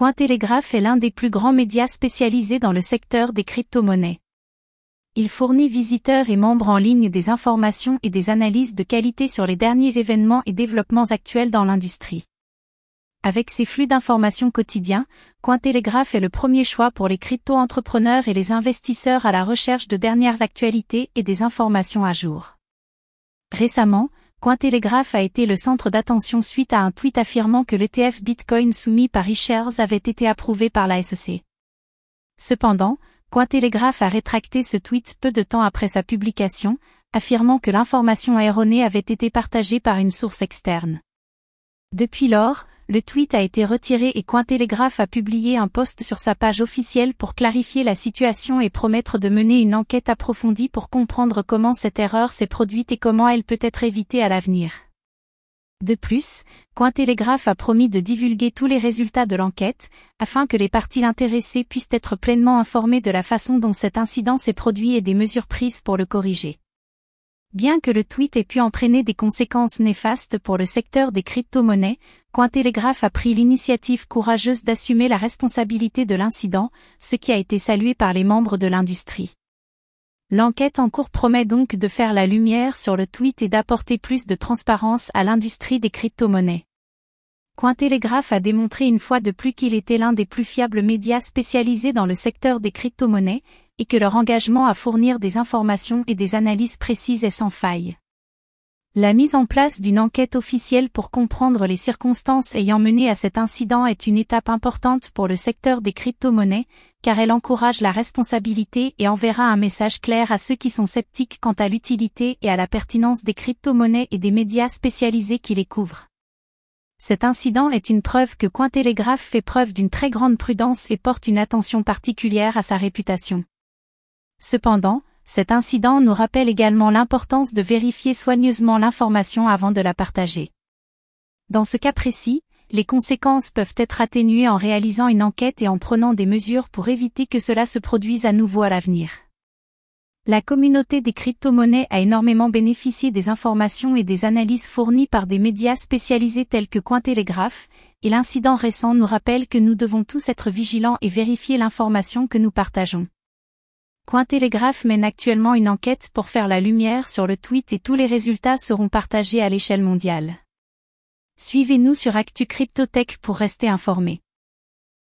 Cointelegraph est l'un des plus grands médias spécialisés dans le secteur des crypto-monnaies. Il fournit visiteurs et membres en ligne des informations et des analyses de qualité sur les derniers événements et développements actuels dans l'industrie. Avec ses flux d'informations quotidiens, Cointelegraph est le premier choix pour les crypto-entrepreneurs et les investisseurs à la recherche de dernières actualités et des informations à jour. Récemment, Cointelegraph a été le centre d'attention suite à un tweet affirmant que l'ETF Bitcoin soumis par eShares avait été approuvé par la SEC. Cependant, Cointelegraph a rétracté ce tweet peu de temps après sa publication, affirmant que l'information erronée avait été partagée par une source externe. Depuis lors, le tweet a été retiré et Cointelegraph a publié un post sur sa page officielle pour clarifier la situation et promettre de mener une enquête approfondie pour comprendre comment cette erreur s'est produite et comment elle peut être évitée à l'avenir. De plus, Cointelegraph a promis de divulguer tous les résultats de l'enquête, afin que les parties intéressées puissent être pleinement informées de la façon dont cet incident s'est produit et des mesures prises pour le corriger. Bien que le tweet ait pu entraîner des conséquences néfastes pour le secteur des crypto-monnaies, Cointelegraph a pris l'initiative courageuse d'assumer la responsabilité de l'incident, ce qui a été salué par les membres de l'industrie. L'enquête en cours promet donc de faire la lumière sur le tweet et d'apporter plus de transparence à l'industrie des crypto-monnaies. Cointelegraph a démontré une fois de plus qu'il était l'un des plus fiables médias spécialisés dans le secteur des crypto-monnaies, et que leur engagement à fournir des informations et des analyses précises est sans faille. La mise en place d'une enquête officielle pour comprendre les circonstances ayant mené à cet incident est une étape importante pour le secteur des crypto-monnaies, car elle encourage la responsabilité et enverra un message clair à ceux qui sont sceptiques quant à l'utilité et à la pertinence des crypto-monnaies et des médias spécialisés qui les couvrent. Cet incident est une preuve que Cointelegraph fait preuve d'une très grande prudence et porte une attention particulière à sa réputation. Cependant, cet incident nous rappelle également l'importance de vérifier soigneusement l'information avant de la partager. Dans ce cas précis, les conséquences peuvent être atténuées en réalisant une enquête et en prenant des mesures pour éviter que cela se produise à nouveau à l'avenir. La communauté des crypto-monnaies a énormément bénéficié des informations et des analyses fournies par des médias spécialisés tels que Cointelegraph, et l'incident récent nous rappelle que nous devons tous être vigilants et vérifier l'information que nous partageons. Cointelegraph mène actuellement une enquête pour faire la lumière sur le tweet et tous les résultats seront partagés à l'échelle mondiale. Suivez-nous sur Actu Cryptotech pour rester informé.